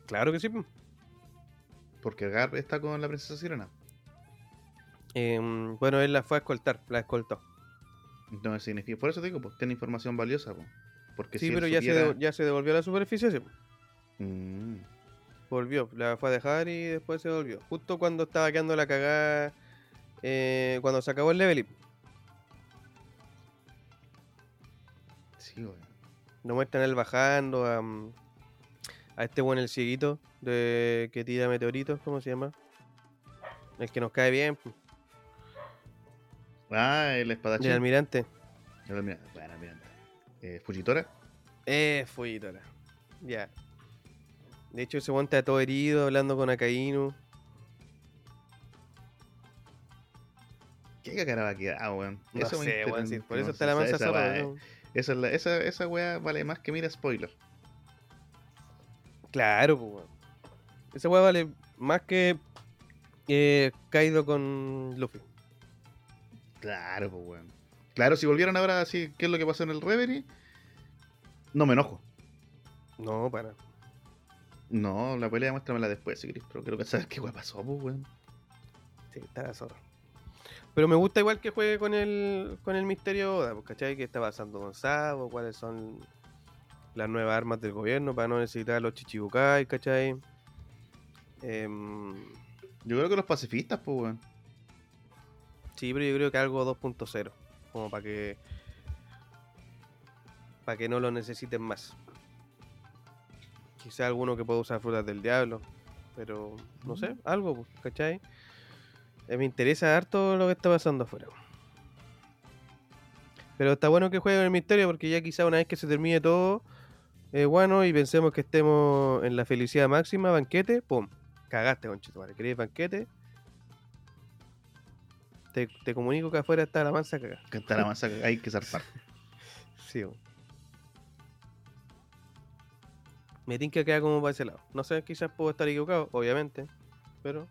Claro que sí. po. Porque Garp está con la princesa Sirena. Em, bueno, él la fue a escoltar, la escoltó. Entonces significa. Por eso te digo, pues tiene información valiosa, pues. Porque Sí, si pero ya, se supiera- ya se devolvió a la superficie, sí. Mm. Volvió, la fue a dejar y después se volvió. Justo cuando estaba quedando la cagada, eh, cuando se acabó el level up. Sí, weón. Nos muestran él bajando a, a este bueno, el cieguito, de que tira meteoritos, ¿cómo se llama? El que nos cae bien, Ah, el espadachín. el almirante. El almirante. Bueno, almirante. Eh, Fujitora. Eh. Ya. De hecho, ese weón está todo herido, hablando con Akainu. ¿Qué cacara va a quedar, weón? No me sé, weón, sí, por eso no está la mansa esa weá- ¿no? Esa, es la- esa, esa weá vale más que mira spoiler. Claro, pues, weón. Esa weá vale más que eh, Kaido con Luffy. Claro, pues weón. Claro, si volvieran ahora así, ¿qué es lo que pasó en el Reverie? No me enojo. No, para. No, la pelea muéstramela después, si querés, pero quiero que saber qué weá pasó, pues weón. Sí, está la zorra. Pero me gusta igual que juegue con el con el misterio Oda, pues, ¿cachai? ¿Qué está pasando con Sabo? ¿Cuáles son las nuevas armas del gobierno para no necesitar los chichibukai, ¿cachai? Em, Yo creo que los pacifistas, pues weón. sí, pero yo creo que algo 2.0, como para que para que no lo necesiten más. Quizá alguno que pueda usar frutas del diablo, pero no sé, algo, pues, ¿cachai? Eh, me interesa harto lo que está pasando afuera. Pero está bueno que jueguen el misterio porque ya quizá una vez que se termine todo, eh, bueno, y pensemos que estemos en la felicidad máxima, banquete, pum, cagaste, conchito, ¿vale? ¿Querés banquete? Te, te comunico que afuera está la mansa cagada. Que está la masa, hay que zarpar. Sí, bo. Me tinca que queda como para ese lado. No sé, quizás puedo estar equivocado, obviamente. Pero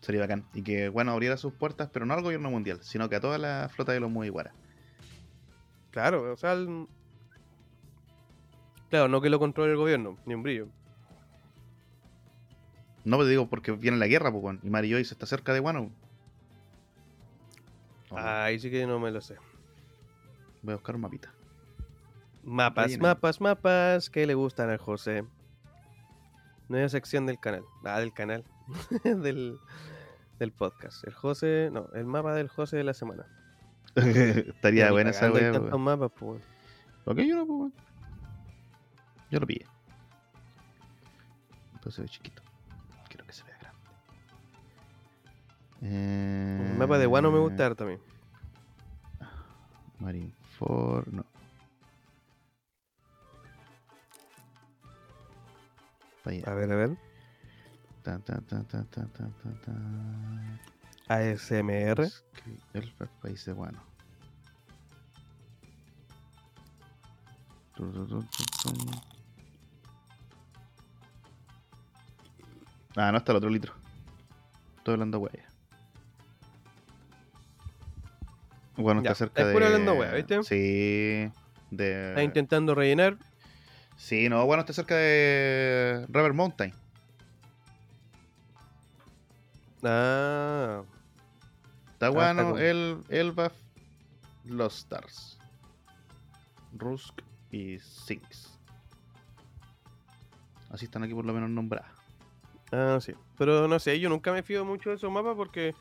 Sería bacán. Y que, bueno, abriera sus puertas, pero no al gobierno mundial, sino que a toda la flota de los Mugiwara. Claro, o sea, el- claro, no que lo controle el gobierno, ni un brillo. No te digo porque viene la guerra, pues. Y Mary Joyce está cerca de Wano. Oh, Ahí sí que no me lo sé. Voy a buscar un mapita. Mapas, Rellena. mapas, mapas que le gustan al José. Nueva sección del canal. Ah, del canal. del, del podcast. El José, no, el mapa del José de la semana. Estaría buena esa weá. tantos mapas, pues. Ok, yo no, pues. Yo lo pillé. Entonces se ve chiquito. Quiero que se vea grande. Eh... El mapa de Guano me gusta a mí. Marineford, no. Allá. A ver, a ver. Tan, tan, tan, tan, tan, tan, tan. ASMR. El país de Guano. Ah, no está el otro litro. Estoy hablando wea. Bueno, Ya, está cerca es de. puro hablando wea, ¿viste? Sí. De. Está intentando rellenar. Sí, no, bueno, está cerca de Rubber Mountain. Ah, Está está bueno el Elbaf, Los Stars, Rusk y Sinks. Así están aquí por lo menos nombradas. ah, sí. Pero no sé, yo nunca me fío mucho de esos mapas porque,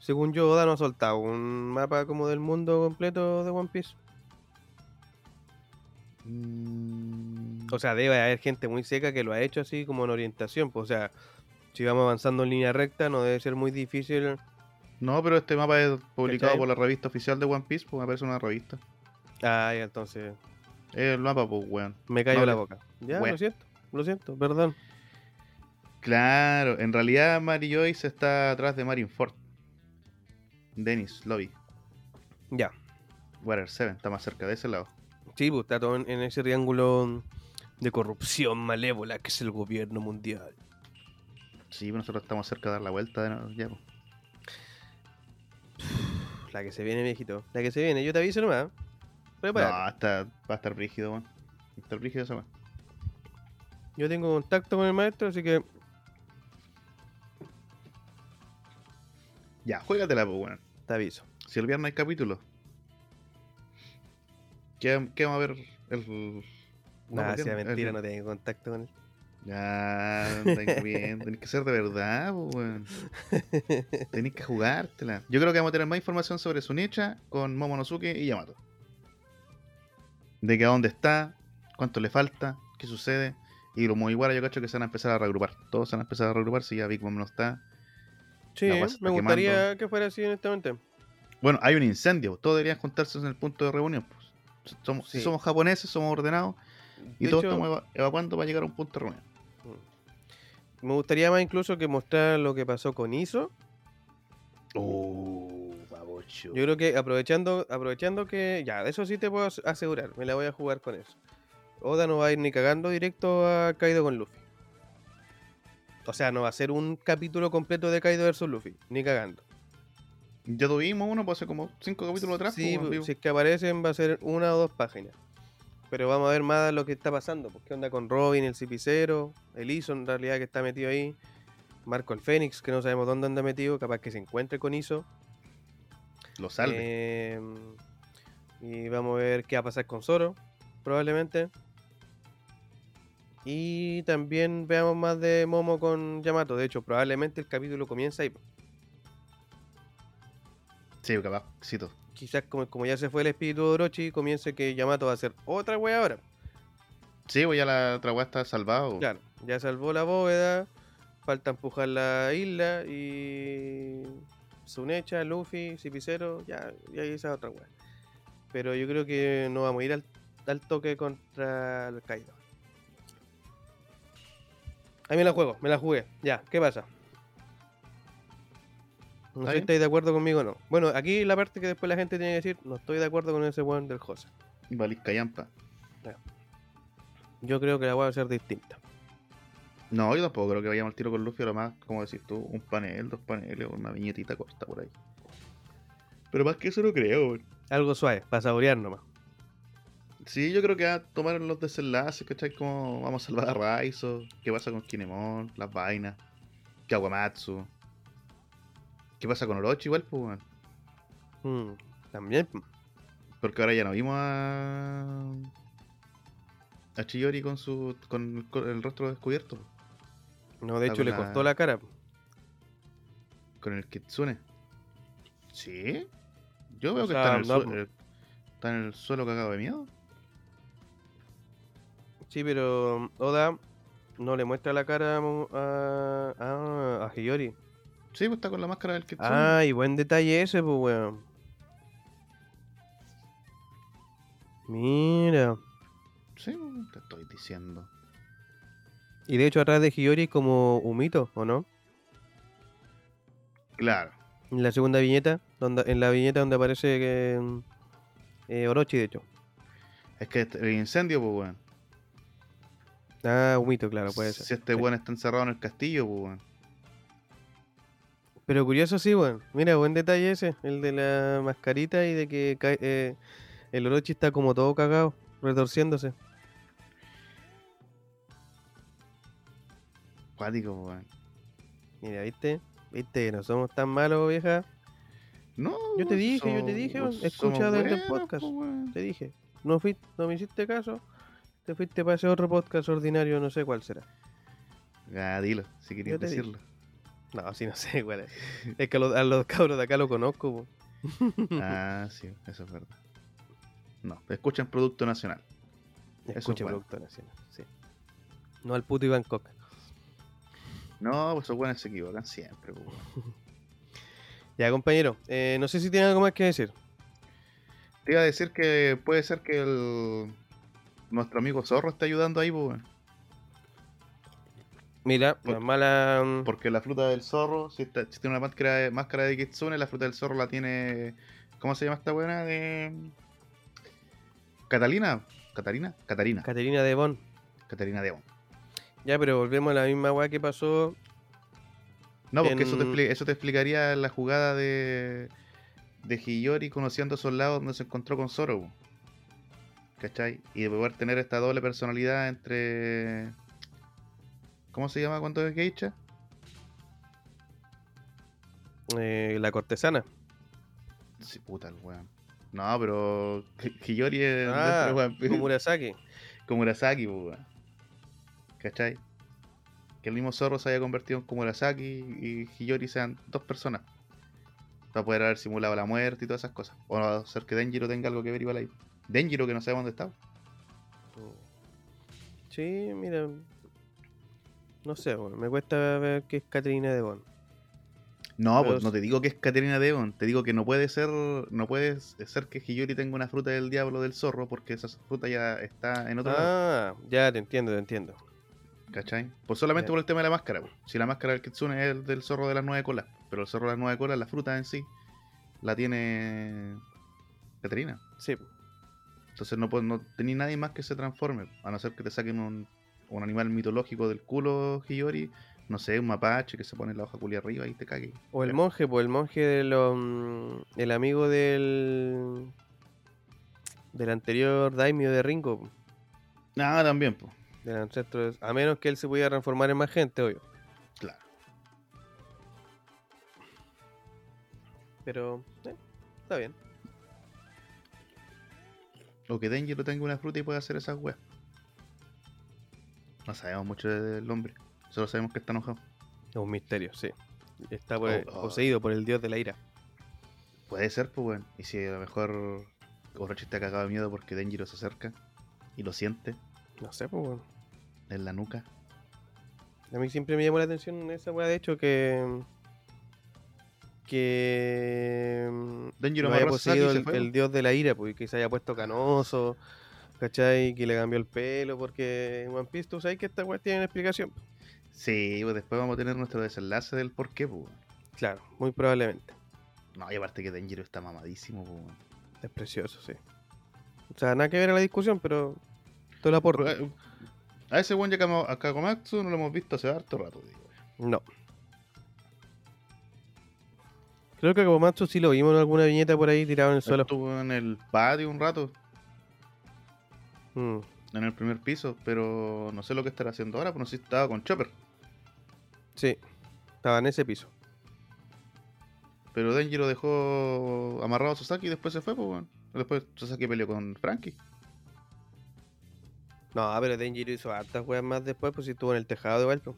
según yo, Oda no ha soltado un mapa como del mundo completo de One Piece. Mm, O sea, debe haber gente muy seca que lo ha hecho así como en orientación. Pues, o sea, si vamos avanzando en línea recta, no debe ser muy difícil. no, pero este mapa es publicado ¿Cachai? por la revista oficial de One Piece, pues me parece una revista. Ah, ya, entonces Es el mapa, pues, weón. me cayó No, la boca. Ya, Bueno. lo siento, lo siento, perdón. Claro, en realidad Mary Joyce está atrás de Marineford. Dennis Lobby, Ya. Water 7, está más cerca de ese lado. Sí, pues está todo en ese triángulo de corrupción malévola que es el gobierno mundial. Sí, nosotros estamos cerca de dar la vuelta de ya, pues. La que se viene, viejito. La que se viene, yo te aviso nomás. Prepárate. No, está, va a estar brígido, weón. Va a estar brígido esa weón. Yo tengo contacto con el maestro, así que Ya, juégatela, pues, weón. te aviso. Si el viernes hay capítulo. ¿Qué, qué vamos a ver? El. No, el sea mentira, no tengo contacto con él. Ya, estáis bien. Tenéis que ser de verdad, pues, weón. Tenéis que jugártela. Yo creo que vamos a tener más información sobre Sunicha con Momonosuke y Yamato. De que a dónde está, cuánto le falta, qué sucede. Y los Mugiwara yo cacho que se van a empezar a reagrupar. Todos se van a empezar a reagrupar si ya Big Mom no está. Sí, me gustaría quemando. que fuera así, honestamente. Bueno, hay un incendio. Todos deberían juntarse en el punto de reunión. pues. Somos, Sí. Si somos japoneses, somos ordenados. Y De todos hecho, estamos eva- evacuando para llegar a un punto reunión. me gustaría más incluso que mostrar lo que pasó con Iso. Oh, babocho. Yo creo que aprovechando, aprovechando que. Ya, de eso sí te puedo as- asegurar. Me la voy a jugar con eso. Oda no va a ir ni cagando directo a Kaido con Luffy. O sea, no va a ser un capítulo completo de Kaido versus Luffy. Ni cagando. Ya tuvimos uno, pues hace como cinco capítulos atrás. Sí, pues, vivo. si es que aparecen va a ser una o dos páginas. Pero vamos a ver más lo que está pasando. Pues, ¿Qué onda con Robin, el Cipicero? El Iso en realidad que está metido ahí. Marco el Fénix, que no sabemos dónde anda metido. Capaz que se encuentre con Iso. Lo salve. Eh, y vamos a ver qué va a pasar con Zoro, probablemente. Y también veamos más de Momo con Yamato. De hecho, probablemente el capítulo comienza ahí. Sí, capaz, cito. Quizás como, como ya se fue el espíritu de Orochi, comience que Yamato va a hacer otra wea ahora. Sí, pues ya la otra weá está salvada. Claro, ya salvó la bóveda. Falta empujar la isla y. Sunecha, Luffy, Cipicero, ya, ya esa otra wea. Pero yo creo que no vamos a ir al, al toque contra el Kaido. Ahí me la juego, me la jugué. Ya, ¿qué pasa? No ¿Está sé si estáis de acuerdo conmigo o no. Bueno, aquí la parte que después la gente tiene que decir, no estoy de acuerdo con ese weón del José. Valisca Yampa. Yo creo que la voy a ser distinta. No, yo tampoco creo que vayamos al tiro con Luffy, lo más, como decís tú, un panel, dos paneles una viñetita corta por ahí. Pero más que eso no creo, weón. Algo suave, para saborear nomás. Sí, yo creo que va a tomar los desenlaces, ¿cachai? Como vamos a salvar a Raizo, qué pasa con Kinemon, las vainas, Kawamatsu. ¿Qué pasa con Orochi igual, pues? Mm, también. Porque ahora ya no vimos a. a Chiyori con su con el, rostro descubierto. No, de Está hecho le la- cortó la cara. Con el Kitsune. ¿Sí? Yo veo O que sea, está, en el no, sue- po. eh, está en el suelo cagado de miedo. Sí, pero Oda no le muestra la cara a, a, a Hiyori. Sí, pues está con la máscara del Kitsune. Ah, y buen detalle ese, pues, weón. Mira. Sí, te estoy diciendo. Y de hecho atrás de Hiyori hay como un mito, ¿o no? Claro. En la segunda viñeta, donde, en la viñeta donde aparece que, eh, Orochi, de hecho. Es que este- el incendio, pues, weón. Ah, un mito, claro, puede ser. Si este Sí. weón está encerrado en el castillo, pues, weón. Pero curioso sí, weón. Mira, buen detalle ese, el de la mascarita y de que eh, el Orochi está como todo cagado, retorciéndose. Cuático, weón. Mira, ¿viste? ¿Viste que no somos tan malos, vieja? No, Yo te dije, yo te dije, weón, escucha desde el podcast. Te dije. No, fui, no me hiciste caso. Te fuiste para ese otro podcast ordinario, no sé cuál será. Ah, dilo, si querías dije. No, sí, no sé cuál es. Es que a los, a los cabros de acá lo conozco, po. Ah, sí, eso es verdad. No, escuchan Producto Nacional. eso es Escuche bueno. Producto Nacional, sí. No al puto Iván Coca. No, pues esos weones se equivocan siempre, pues, weón. Ya, compañero, eh, no sé si tiene algo más que decir. Te iba a decir que puede ser que el... nuestro amigo Zorro esté ayudando ahí, pues. Mira, Por- es mala. mm, Porque la fruta del zorro, si, está- si tiene una máscara de, máscara de Kitsune, la fruta del zorro la tiene. ¿Cómo se llama esta buena? De. Catalina. Catarina. Catarina. Caterina de Bon. Catarina Devon. Ya, pero volvemos a la misma weá que pasó. No, porque eso, te eso te explicaría la jugada de. de Hiyori conociendo esos lados donde se encontró con Zoro. ¿Cachai? Y de poder tener esta doble personalidad entre. ¿Cómo se llama cuando es geisha? eh, la cortesana. Sí, puta el weón. No, pero. Hi- Hiyori es. Ah, weón, como Murasaki. como Murasaki, pues, weón. ¿Cachai? Que el mismo zorro se haya convertido en Komurasaki y Hiyori sean dos personas. Para poder haber simulado la muerte y todas esas cosas. O hacer que Denjiro tenga algo que ver igual ahí. Denjiro que no sabe dónde está. Sí, mira. No sé, bueno, me cuesta ver que es Caterina de Bon. No, Pero pues no te digo que es Caterina Devon, te digo que no puede ser, no puede ser que Hiyori tenga una fruta del diablo del zorro, porque esa fruta ya está en otro lado, Ah, ya te entiendo, te entiendo. ¿cachai? Pues solamente Ya. por el tema de la máscara, pues. si la máscara del Kitsune es el del zorro de las nueve colas, pero el zorro de las nueve colas, la fruta en sí, la tiene Caterina. Sí, Entonces no, no tenéis nadie más que se transforme, a no ser que te saquen un, un animal mitológico del culo Hiyori, no sé, un mapache que se pone la hoja culia arriba y te cague. O el monje, pues el monje de los. mm, El amigo del. Del anterior daimyo de Ringo. Ah, también, pues, Del ancestro. de- A menos que él se pudiera transformar en más gente, obvio. claro. Pero. eh, está bien. O que Denjiro tenga una fruta y pueda hacer esas weas. No sabemos mucho del hombre. Solo sabemos que está enojado. Es un misterio, sí. Está por- Oh, oh. poseído por el dios de la ira. Puede ser, pues weón. Y si a lo mejor Orochi está cagado de miedo porque Denjiro se acerca y lo siente No sé, pues bueno. en la nuca. A mí siempre me llamó la atención esa weá, de hecho, que. Que. Denjiro lo haya poseído se el, el dios de la ira, pues, y que se haya puesto canoso, ¿cachai? Que le cambió el pelo, porque en One Piece tú sabes que esta weá tiene explicación. Sí, pues después vamos a tener nuestro desenlace del por qué, pues. Claro, muy probablemente. No, y aparte que Denjiro está mamadísimo, pues. Es precioso, sí. O sea, nada que ver a la discusión, pero. Todo el aporte. Eh, A ese weón ya que a Kakomatsu no lo hemos visto hace harto rato, digo. No. Creo que Komatsu sí lo vimos en alguna viñeta por ahí tirado en el suelo. Estuvo en el patio un rato, Mm, en el primer piso, pero no sé lo que estará haciendo ahora, pues no sé si estaba con Chopper. sí, estaba en ese piso. Pero Denjiro dejó amarrado a Sasaki y después se fue, pues weón. Después Sasaki peleó con Frankie. No, pero Denjiro hizo hartas weas más después, pues si estuvo en el tejado igual, pues.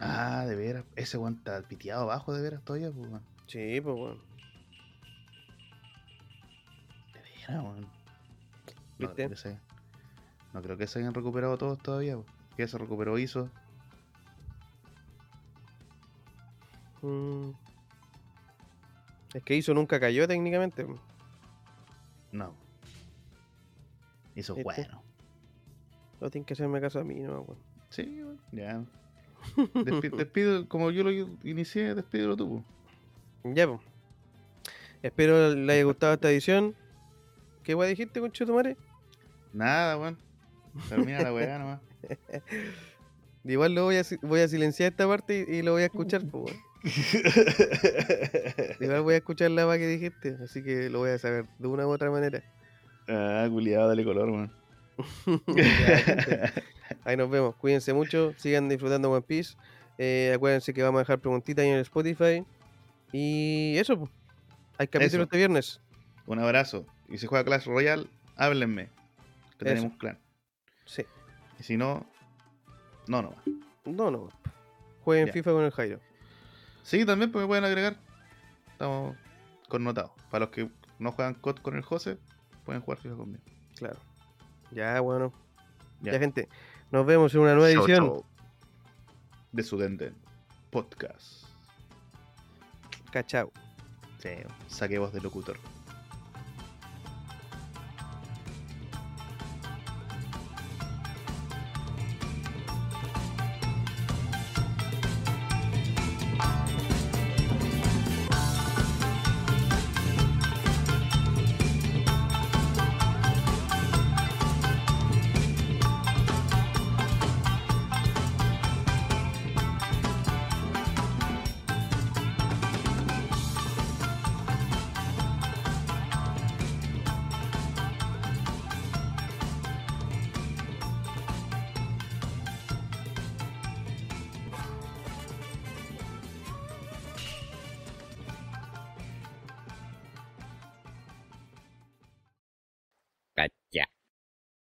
Ah, de veras. Ese weón está piteado abajo de veras todavía, pues, weón. Sí, pues bueno. De veras, weón. ¿Viste? No creo que se hayan recuperado todos todavía. Que se recuperó hizo. Mm. Es que hizo nunca cayó técnicamente. No. Hizo ¿Viste? bueno. No tienen que hacerme caso a mí, no, weón. Sí. Ya. Despi- despido, como yo lo inicié, despídelo tú, po. Ya, pues. Espero le haya gustado esta edición. ¿Qué wea dijiste, conchetumare? Nada, weón. Termina la weá nomás. Igual lo voy a, voy a silenciar esta parte y, y lo voy a escuchar, pues. Igual voy a escuchar la weá que dijiste, así que lo voy a saber de una u otra manera. ah, culiado, dale color, gente. Ahí nos vemos. Cuídense mucho. Sigan disfrutando One Piece. Eh, acuérdense que vamos a dejar preguntitas ahí en el Spotify. Y eso, pues. Hay capítulo este viernes. Un abrazo. Y si juega Clash Royale, háblenme. Que Eso. tenemos clan. Sí. Y si no, no, no. No, no. Jueguen Ya. FIFA con el Jairo. Sí, también pues me pueden agregar. Estamos connotados. Para los que no juegan COD con el José, pueden jugar FIFA conmigo. Claro. Ya, bueno. Ya, Ya. gente. Nos vemos en una nueva edición. De Sudenden Podcast. Cachao. Sí, saqué voz de locutor.